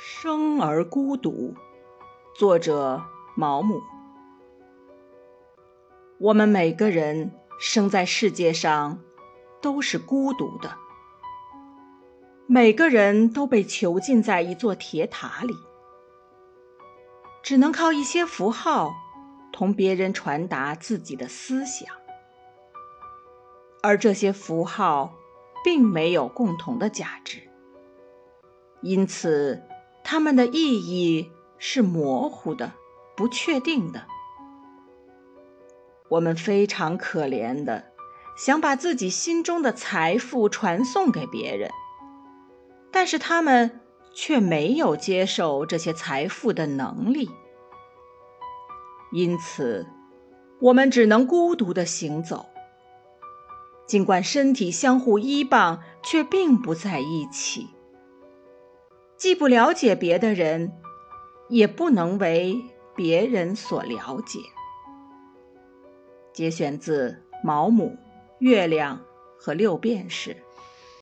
生而孤独，作者毛姆。我们每个人生在世界上都是孤独的，每个人都被囚禁在一座铁塔里，只能靠一些符号同别人传达自己的思想，而这些符号并没有共同的价值。因此，它们的意义是模糊的、不确定的。我们非常可怜的想把自己心中的财富传送给别人，但是他们却没有接受这些财富的能力。因此，我们只能孤独的行走，尽管身体相互依傍，却并不在一起。既不了解别的人，也不能为别人所了解。节选自毛姆《月亮和六便士》。